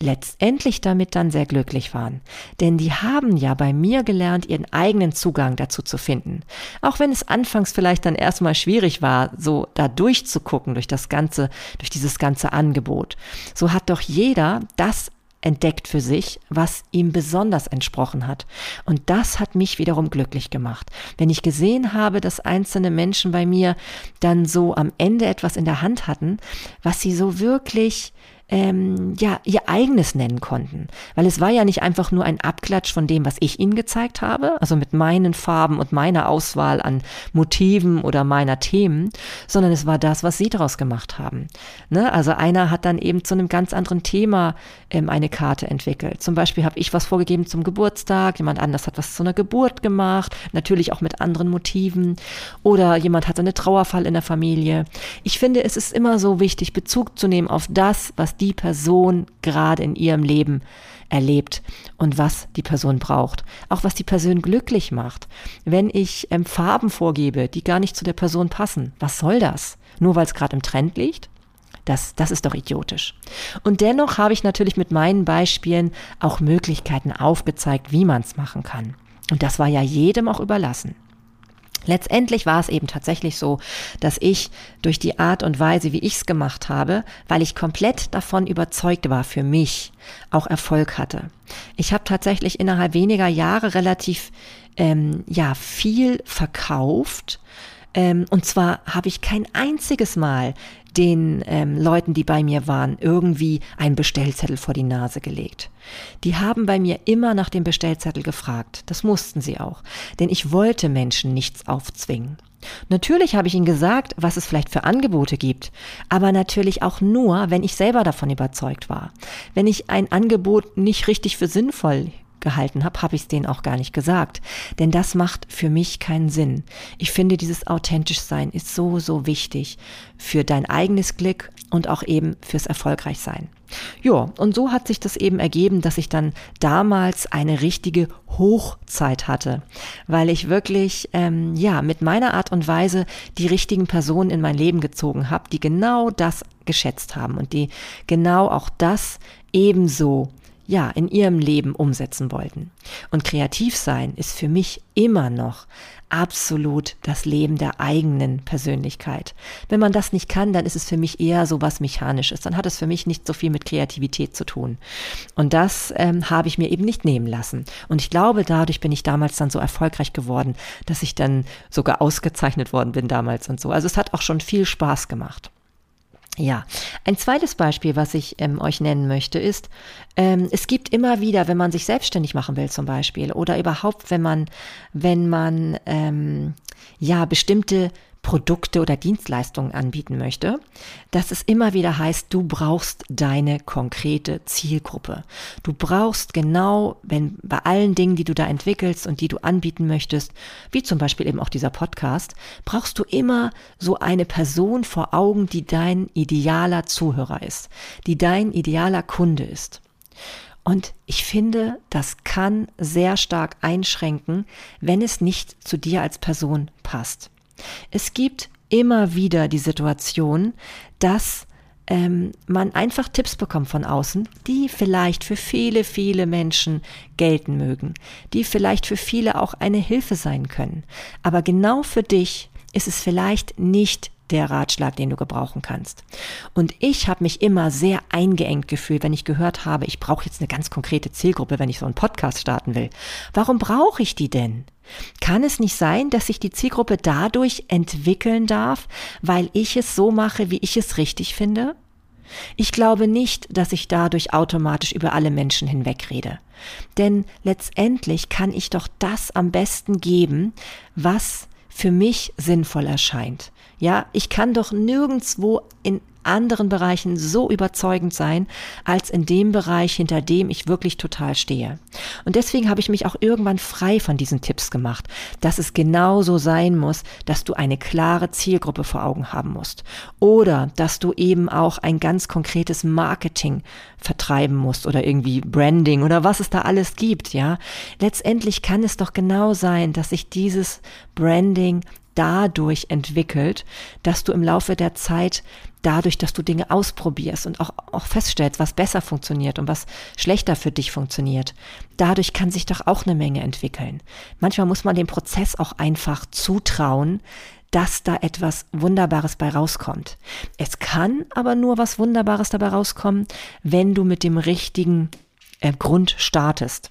letztendlich damit dann sehr glücklich waren. Denn die haben ja bei mir gelernt, ihren eigenen Zugang dazu zu finden. Auch wenn es anfangs vielleicht dann erstmal schwierig war, so da durchzugucken durch das ganze, durch dieses ganze Angebot. So hat doch jeder das entdeckt für sich, was ihm besonders entsprochen hat. Und das hat mich wiederum glücklich gemacht. Wenn ich gesehen habe, dass einzelne Menschen bei mir dann so am Ende etwas in der Hand hatten, was sie so wirklich ähm, ja ihr eigenes nennen konnten. Weil es war ja nicht einfach nur ein Abklatsch von dem, was ich ihnen gezeigt habe, also mit meinen Farben und meiner Auswahl an Motiven oder meiner Themen, sondern es war das, was sie daraus gemacht haben. Ne? Also einer hat dann eben zu einem ganz anderen Thema ähm, eine Karte entwickelt. Zum Beispiel habe ich was vorgegeben zum Geburtstag, jemand anders hat was zu einer Geburt gemacht, natürlich auch mit anderen Motiven. Oder jemand hatte eine Trauerfall in der Familie. Ich finde, es ist immer so wichtig, Bezug zu nehmen auf das, was die Person gerade in ihrem Leben erlebt und was die Person braucht. Auch was die Person glücklich macht. Wenn ich ähm, Farben vorgebe, die gar nicht zu der Person passen, was soll das? Nur weil es gerade im Trend liegt? Das, das ist doch idiotisch. Und dennoch habe ich natürlich mit meinen Beispielen auch Möglichkeiten aufgezeigt, wie man es machen kann. Und das war ja jedem auch überlassen. Letztendlich war es eben tatsächlich so, dass ich durch die Art und Weise, wie ich es gemacht habe, weil ich komplett davon überzeugt war, für mich auch Erfolg hatte. Ich habe tatsächlich innerhalb weniger Jahre relativ ähm, ja viel verkauft. Ähm, und zwar habe ich kein einziges Mal den ähm, Leuten, die bei mir waren, irgendwie einen Bestellzettel vor die Nase gelegt. Die haben bei mir immer nach dem Bestellzettel gefragt. Das mussten sie auch. Denn ich wollte Menschen nichts aufzwingen. Natürlich habe ich ihnen gesagt, was es vielleicht für Angebote gibt, aber natürlich auch nur, wenn ich selber davon überzeugt war. Wenn ich ein Angebot nicht richtig für sinnvoll gehalten habe, habe ich es denen auch gar nicht gesagt. Denn das macht für mich keinen Sinn. Ich finde, dieses authentisch sein ist so, so wichtig für dein eigenes Glück und auch eben fürs Erfolgreichsein. Ja, und so hat sich das eben ergeben, dass ich dann damals eine richtige Hochzeit hatte, weil ich wirklich ähm, ja mit meiner Art und Weise die richtigen Personen in mein Leben gezogen habe, die genau das geschätzt haben und die genau auch das ebenso ja, in ihrem Leben umsetzen wollten. Und kreativ sein ist für mich immer noch absolut das Leben der eigenen Persönlichkeit. Wenn man das nicht kann, dann ist es für mich eher so was Mechanisches. Dann hat es für mich nicht so viel mit Kreativität zu tun. Und das ähm, habe ich mir eben nicht nehmen lassen. Und ich glaube, dadurch bin ich damals dann so erfolgreich geworden, dass ich dann sogar ausgezeichnet worden bin damals und so. Also es hat auch schon viel Spaß gemacht. Ja, ein zweites Beispiel, was ich ähm, euch nennen möchte, ist, ähm, es gibt immer wieder, wenn man sich selbstständig machen will zum Beispiel oder überhaupt, wenn man, wenn man ähm, ja bestimmte Produkte oder Dienstleistungen anbieten möchte, dass es immer wieder heißt, du brauchst deine konkrete Zielgruppe. Du brauchst genau, wenn bei allen Dingen, die du da entwickelst und die du anbieten möchtest, wie zum Beispiel eben auch dieser Podcast, brauchst du immer so eine Person vor Augen, die dein idealer Zuhörer ist, die dein idealer Kunde ist. Und ich finde, das kann sehr stark einschränken, wenn es nicht zu dir als Person passt. Es gibt immer wieder die Situation, dass ähm, man einfach Tipps bekommt von außen, die vielleicht für viele, viele Menschen gelten mögen, die vielleicht für viele auch eine Hilfe sein können. Aber genau für dich ist es vielleicht nicht der Ratschlag, den du gebrauchen kannst. Und ich habe mich immer sehr eingeengt gefühlt, wenn ich gehört habe, ich brauche jetzt eine ganz konkrete Zielgruppe, wenn ich so einen Podcast starten will. Warum brauche ich die denn? Kann es nicht sein, dass sich die Zielgruppe dadurch entwickeln darf, weil ich es so mache, wie ich es richtig finde? Ich glaube nicht, dass ich dadurch automatisch über alle Menschen hinwegrede. Denn letztendlich kann ich doch das am besten geben, was für mich sinnvoll erscheint. Ja, ich kann doch nirgendswo in anderen Bereichen so überzeugend sein, als in dem Bereich, hinter dem ich wirklich total stehe. Und deswegen habe ich mich auch irgendwann frei von diesen Tipps gemacht, dass es genau so sein muss, dass du eine klare Zielgruppe vor Augen haben musst. Oder dass du eben auch ein ganz konkretes Marketing vertreiben musst oder irgendwie Branding oder was es da alles gibt, ja. Letztendlich kann es doch genau sein, dass sich dieses Branding dadurch entwickelt, dass du im Laufe der Zeit dadurch, dass du Dinge ausprobierst und auch, auch feststellst, was besser funktioniert und was schlechter für dich funktioniert. Dadurch kann sich doch auch eine Menge entwickeln. Manchmal muss man dem Prozess auch einfach zutrauen, dass da etwas Wunderbares bei rauskommt. Es kann aber nur was Wunderbares dabei rauskommen, wenn du mit dem richtigen äh, Grund startest.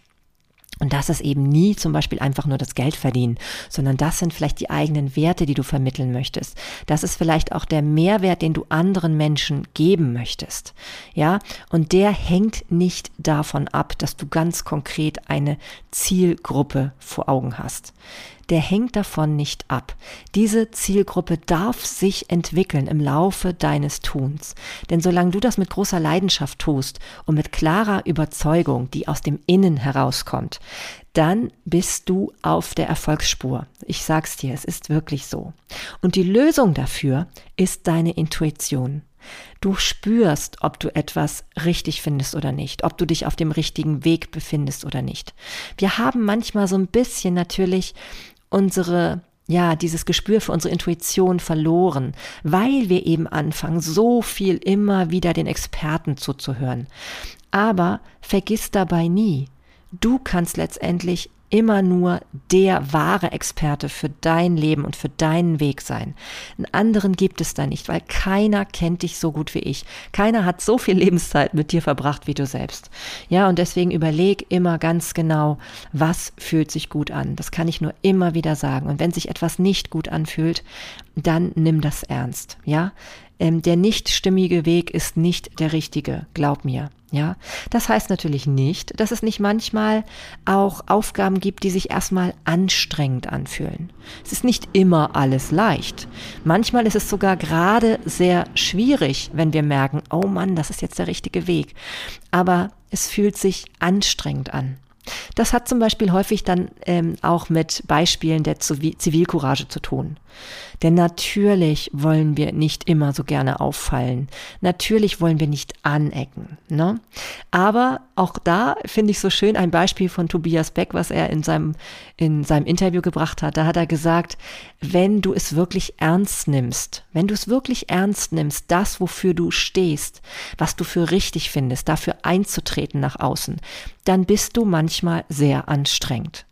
Und das ist eben nie zum Beispiel einfach nur das Geld verdienen, sondern das sind vielleicht die eigenen Werte, die du vermitteln möchtest. Das ist vielleicht auch der Mehrwert, den du anderen Menschen geben möchtest. Ja, und der hängt nicht davon ab, dass du ganz konkret eine Zielgruppe vor Augen hast der hängt davon nicht ab. Diese Zielgruppe darf sich entwickeln im Laufe deines Tuns. Denn solange du das mit großer Leidenschaft tust und mit klarer Überzeugung, die aus dem Innen herauskommt, dann bist du auf der Erfolgsspur. Ich sag's dir, es ist wirklich so. Und die Lösung dafür ist deine Intuition. Du spürst, ob du etwas richtig findest oder nicht, ob du dich auf dem richtigen Weg befindest oder nicht. Wir haben manchmal so ein bisschen natürlich unsere ja, dieses Gespür für unsere Intuition verloren, weil wir eben anfangen, so viel immer wieder den Experten zuzuhören. Aber vergiss dabei nie, du kannst letztendlich immer nur der wahre Experte für dein Leben und für deinen Weg sein. Einen anderen gibt es da nicht, weil keiner kennt dich so gut wie ich. Keiner hat so viel Lebenszeit mit dir verbracht wie du selbst. Ja, und deswegen überleg immer ganz genau, was fühlt sich gut an. Das kann ich nur immer wieder sagen. Und wenn sich etwas nicht gut anfühlt, dann nimm das ernst. Ja, ähm, der nicht stimmige Weg ist nicht der richtige. Glaub mir. Ja, das heißt natürlich nicht, dass es nicht manchmal auch Aufgaben gibt, die sich erstmal anstrengend anfühlen. Es ist nicht immer alles leicht. Manchmal ist es sogar gerade sehr schwierig, wenn wir merken, oh Mann, das ist jetzt der richtige Weg. Aber es fühlt sich anstrengend an. Das hat zum Beispiel häufig dann ähm, auch mit Beispielen der Zivilcourage zu tun. Denn natürlich wollen wir nicht immer so gerne auffallen. Natürlich wollen wir nicht anecken. Ne? Aber auch da finde ich so schön ein Beispiel von Tobias Beck, was er in seinem, in seinem Interview gebracht hat. Da hat er gesagt, wenn du es wirklich ernst nimmst, wenn du es wirklich ernst nimmst, das, wofür du stehst, was du für richtig findest, dafür einzutreten nach außen, dann bist du manchmal sehr anstrengend.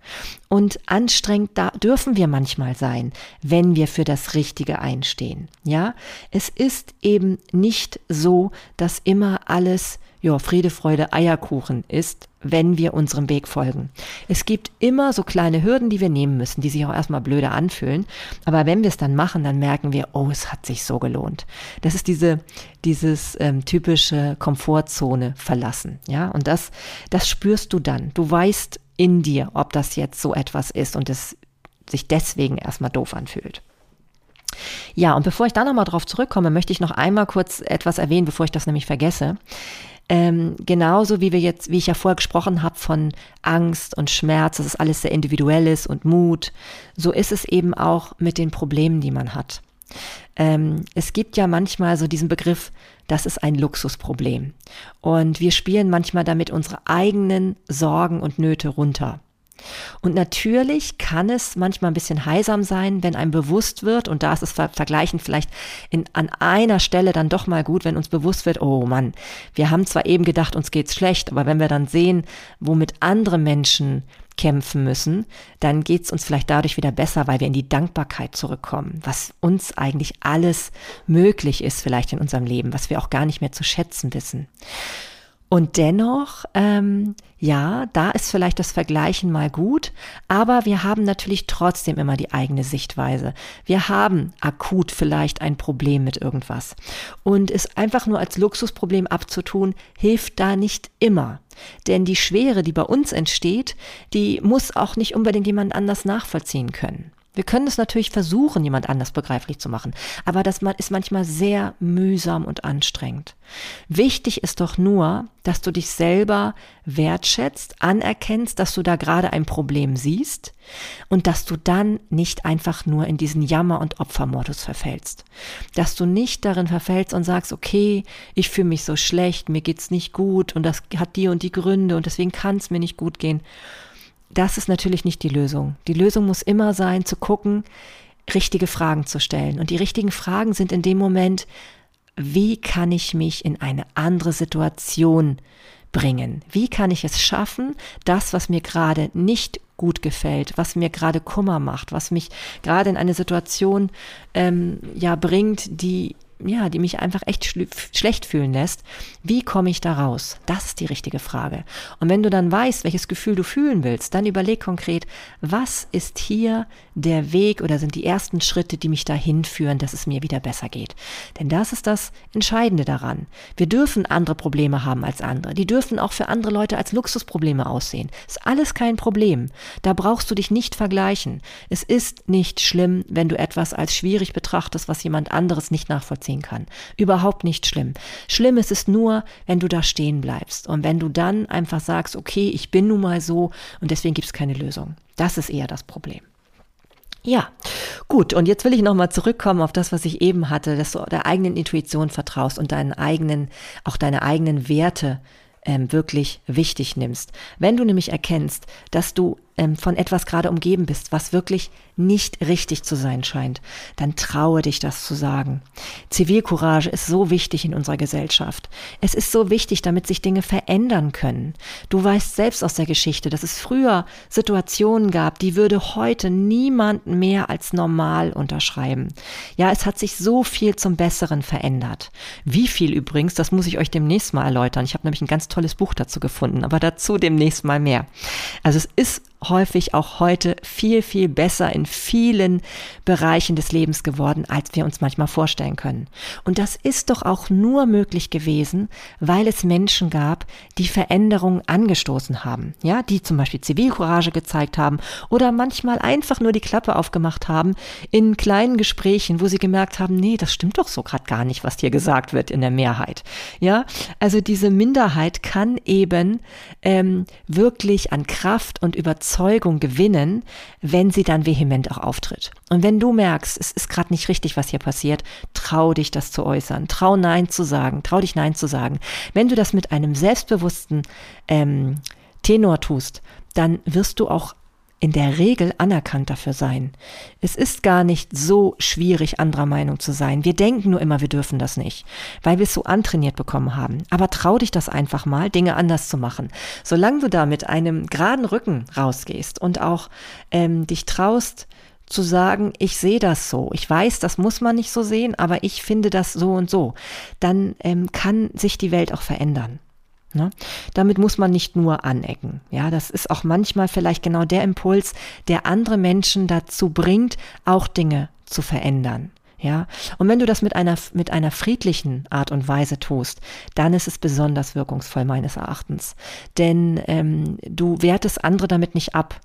Und anstrengend da dürfen wir manchmal sein, wenn wir für das Richtige einstehen. Ja, es ist eben nicht so, dass immer alles ja, Friede, Freude, Eierkuchen ist, wenn wir unserem Weg folgen. Es gibt immer so kleine Hürden, die wir nehmen müssen, die sich auch erstmal blöde anfühlen. Aber wenn wir es dann machen, dann merken wir, oh, es hat sich so gelohnt. Das ist diese, dieses ähm, typische Komfortzone verlassen. Ja, und das, das spürst du dann. Du weißt in dir, ob das jetzt so etwas ist und es sich deswegen erstmal doof anfühlt. Ja, und bevor ich da nochmal drauf zurückkomme, möchte ich noch einmal kurz etwas erwähnen, bevor ich das nämlich vergesse. Ähm, genauso wie wir jetzt, wie ich ja vorher gesprochen habe von Angst und Schmerz, dass es alles sehr individuell ist und Mut, so ist es eben auch mit den Problemen, die man hat. Ähm, es gibt ja manchmal so diesen Begriff, das ist ein Luxusproblem. Und wir spielen manchmal damit unsere eigenen Sorgen und Nöte runter. Und natürlich kann es manchmal ein bisschen heisam sein, wenn einem bewusst wird, und da ist es vergleichend vielleicht in, an einer Stelle dann doch mal gut, wenn uns bewusst wird, oh Mann, wir haben zwar eben gedacht, uns geht's schlecht, aber wenn wir dann sehen, womit andere Menschen kämpfen müssen, dann geht's uns vielleicht dadurch wieder besser, weil wir in die Dankbarkeit zurückkommen, was uns eigentlich alles möglich ist vielleicht in unserem Leben, was wir auch gar nicht mehr zu schätzen wissen. Und dennoch, ähm, ja, da ist vielleicht das Vergleichen mal gut, aber wir haben natürlich trotzdem immer die eigene Sichtweise. Wir haben akut vielleicht ein Problem mit irgendwas. Und es einfach nur als Luxusproblem abzutun, hilft da nicht immer. Denn die Schwere, die bei uns entsteht, die muss auch nicht unbedingt jemand anders nachvollziehen können. Wir können es natürlich versuchen, jemand anders begreiflich zu machen, aber das ist manchmal sehr mühsam und anstrengend. Wichtig ist doch nur, dass du dich selber wertschätzt, anerkennst, dass du da gerade ein Problem siehst und dass du dann nicht einfach nur in diesen Jammer- und Opfermodus verfällst. Dass du nicht darin verfällst und sagst, okay, ich fühle mich so schlecht, mir geht's nicht gut und das hat die und die Gründe und deswegen kann es mir nicht gut gehen das ist natürlich nicht die Lösung. Die Lösung muss immer sein, zu gucken, richtige Fragen zu stellen. Und die richtigen Fragen sind in dem Moment, wie kann ich mich in eine andere Situation bringen? Wie kann ich es schaffen, das, was mir gerade nicht gut gefällt, was mir gerade Kummer macht, was mich gerade in eine Situation ähm, ja bringt, die ja, die mich einfach echt schlecht fühlen lässt. Wie komme ich da raus? Das ist die richtige Frage. Und wenn du dann weißt, welches Gefühl du fühlen willst, dann überleg konkret, was ist hier der Weg oder sind die ersten Schritte, die mich dahin führen, dass es mir wieder besser geht. Denn das ist das Entscheidende daran. Wir dürfen andere Probleme haben als andere. Die dürfen auch für andere Leute als Luxusprobleme aussehen. Ist alles kein Problem. Da brauchst du dich nicht vergleichen. Es ist nicht schlimm, wenn du etwas als schwierig betrachtest, was jemand anderes nicht nachvollziehen kann. Überhaupt nicht schlimm. Schlimm ist es nur, wenn du da stehen bleibst und wenn du dann einfach sagst, okay, ich bin nun mal so und deswegen gibt es keine Lösung. Das ist eher das Problem. Ja, gut. Und jetzt will ich nochmal zurückkommen auf das, was ich eben hatte, dass du der eigenen Intuition vertraust und deinen eigenen, auch deine eigenen Werte ähm, wirklich wichtig nimmst. Wenn du nämlich erkennst, dass du ähm, von etwas gerade umgeben bist, was wirklich nicht richtig zu sein scheint, dann traue dich das zu sagen. Zivilcourage ist so wichtig in unserer Gesellschaft. Es ist so wichtig, damit sich Dinge verändern können. Du weißt selbst aus der Geschichte, dass es früher Situationen gab, die würde heute niemand mehr als normal unterschreiben. Ja, es hat sich so viel zum Besseren verändert. Wie viel übrigens, das muss ich euch demnächst mal erläutern. Ich habe nämlich ein ganz tolles Buch dazu gefunden, aber dazu demnächst mal mehr. Also es ist häufig auch heute viel, viel besser in vielen Bereichen des Lebens geworden, als wir uns manchmal vorstellen können. Und das ist doch auch nur möglich gewesen, weil es Menschen gab, die Veränderungen angestoßen haben, ja, die zum Beispiel Zivilcourage gezeigt haben oder manchmal einfach nur die Klappe aufgemacht haben in kleinen Gesprächen, wo sie gemerkt haben, nee, das stimmt doch so gerade gar nicht, was hier gesagt wird in der Mehrheit. Ja, also diese Minderheit kann eben ähm, wirklich an Kraft und Überzeugung Überzeugung gewinnen, wenn sie dann vehement auch auftritt. Und wenn du merkst, es ist gerade nicht richtig, was hier passiert, trau dich, das zu äußern. Trau Nein zu sagen. Trau dich Nein zu sagen. Wenn du das mit einem selbstbewussten ähm, Tenor tust, dann wirst du auch in der Regel anerkannt dafür sein. Es ist gar nicht so schwierig, anderer Meinung zu sein. Wir denken nur immer, wir dürfen das nicht, weil wir es so antrainiert bekommen haben. Aber trau dich das einfach mal, Dinge anders zu machen. Solange du da mit einem geraden Rücken rausgehst und auch ähm, dich traust, zu sagen, ich sehe das so, ich weiß, das muss man nicht so sehen, aber ich finde das so und so, dann ähm, kann sich die Welt auch verändern. Ne? Damit muss man nicht nur anecken. Ja, das ist auch manchmal vielleicht genau der Impuls, der andere Menschen dazu bringt, auch Dinge zu verändern. Ja, und wenn du das mit einer, mit einer friedlichen Art und Weise tust, dann ist es besonders wirkungsvoll meines Erachtens. Denn ähm, du wertest andere damit nicht ab.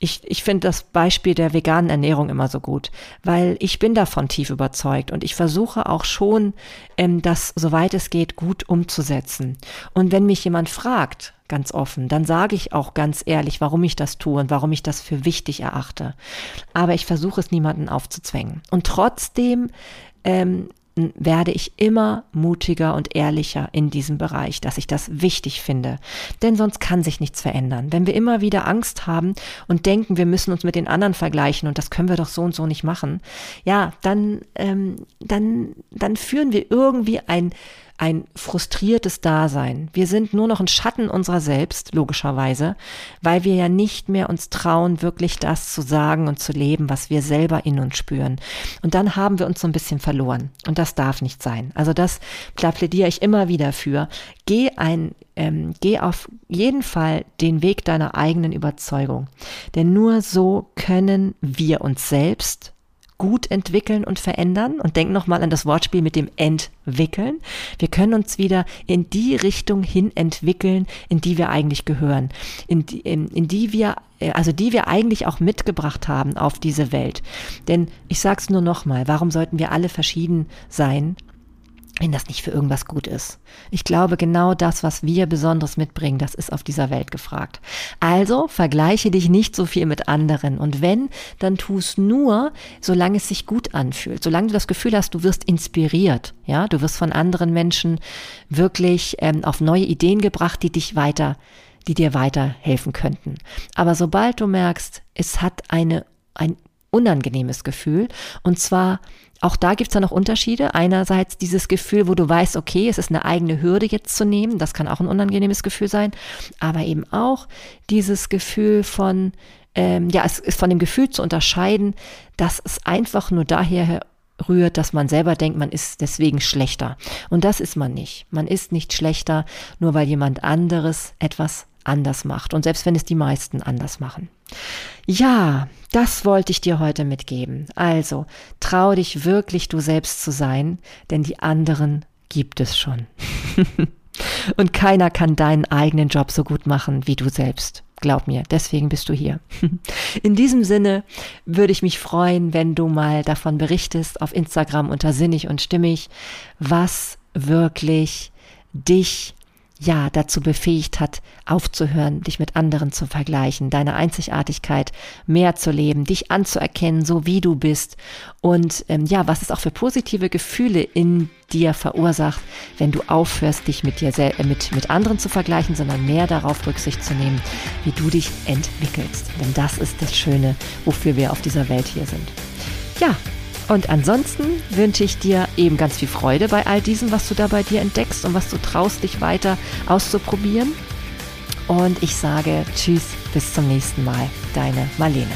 Ich, ich finde das Beispiel der veganen Ernährung immer so gut, weil ich bin davon tief überzeugt und ich versuche auch schon, ähm, das, soweit es geht, gut umzusetzen. Und wenn mich jemand fragt, ganz offen. Dann sage ich auch ganz ehrlich, warum ich das tue und warum ich das für wichtig erachte. Aber ich versuche es niemanden aufzuzwängen. Und trotzdem ähm, werde ich immer mutiger und ehrlicher in diesem Bereich, dass ich das wichtig finde. Denn sonst kann sich nichts verändern. Wenn wir immer wieder Angst haben und denken, wir müssen uns mit den anderen vergleichen und das können wir doch so und so nicht machen, ja, dann, ähm, dann, dann führen wir irgendwie ein ein frustriertes Dasein. Wir sind nur noch ein Schatten unserer selbst, logischerweise, weil wir ja nicht mehr uns trauen, wirklich das zu sagen und zu leben, was wir selber in uns spüren. Und dann haben wir uns so ein bisschen verloren. Und das darf nicht sein. Also das da plädiere ich immer wieder für. Geh ein, ähm, geh auf jeden Fall den Weg deiner eigenen Überzeugung. Denn nur so können wir uns selbst gut entwickeln und verändern. Und denk nochmal an das Wortspiel mit dem entwickeln. Wir können uns wieder in die Richtung hin entwickeln, in die wir eigentlich gehören, in die, in, in die wir äh, also die wir eigentlich auch mitgebracht haben auf diese Welt. Denn ich sag's nur nochmal, warum sollten wir alle verschieden sein? Wenn das nicht für irgendwas gut ist. Ich glaube, genau das, was wir Besonderes mitbringen, das ist auf dieser Welt gefragt. Also vergleiche dich nicht so viel mit anderen. Und wenn, dann tu es nur, solange es sich gut anfühlt. Solange du das Gefühl hast, du wirst inspiriert. Ja, du wirst von anderen Menschen wirklich ähm, auf neue Ideen gebracht, die dich weiter, die dir weiterhelfen könnten. Aber sobald du merkst, es hat eine, ein unangenehmes Gefühl. Und zwar, auch da gibt es ja noch Unterschiede. Einerseits dieses Gefühl, wo du weißt, okay, es ist eine eigene Hürde jetzt zu nehmen. Das kann auch ein unangenehmes Gefühl sein. Aber eben auch dieses Gefühl von, ähm, ja, es ist von dem Gefühl zu unterscheiden, dass es einfach nur daher rührt, dass man selber denkt, man ist deswegen schlechter. Und das ist man nicht. Man ist nicht schlechter, nur weil jemand anderes etwas anders macht. Und selbst wenn es die meisten anders machen. Ja, das wollte ich dir heute mitgeben. Also, trau dich wirklich du selbst zu sein, denn die anderen gibt es schon. Und keiner kann deinen eigenen Job so gut machen wie du selbst. Glaub mir, deswegen bist du hier. In diesem Sinne würde ich mich freuen, wenn du mal davon berichtest auf Instagram unter Sinnig und Stimmig, was wirklich dich ja dazu befähigt hat, aufzuhören, dich mit anderen zu vergleichen, deine Einzigartigkeit mehr zu leben, dich anzuerkennen, so wie du bist und ähm, ja, was es auch für positive Gefühle in dir verursacht, wenn du aufhörst, dich mit dir äh, mit mit anderen zu vergleichen, sondern mehr darauf Rücksicht zu nehmen, wie du dich entwickelst. Denn das ist das Schöne, wofür wir auf dieser Welt hier sind. Ja, und ansonsten wünsche ich dir eben ganz viel Freude bei all diesem, was du da bei dir entdeckst und was du traust, dich weiter auszuprobieren. Und ich sage Tschüss, bis zum nächsten Mal. Deine Marlene.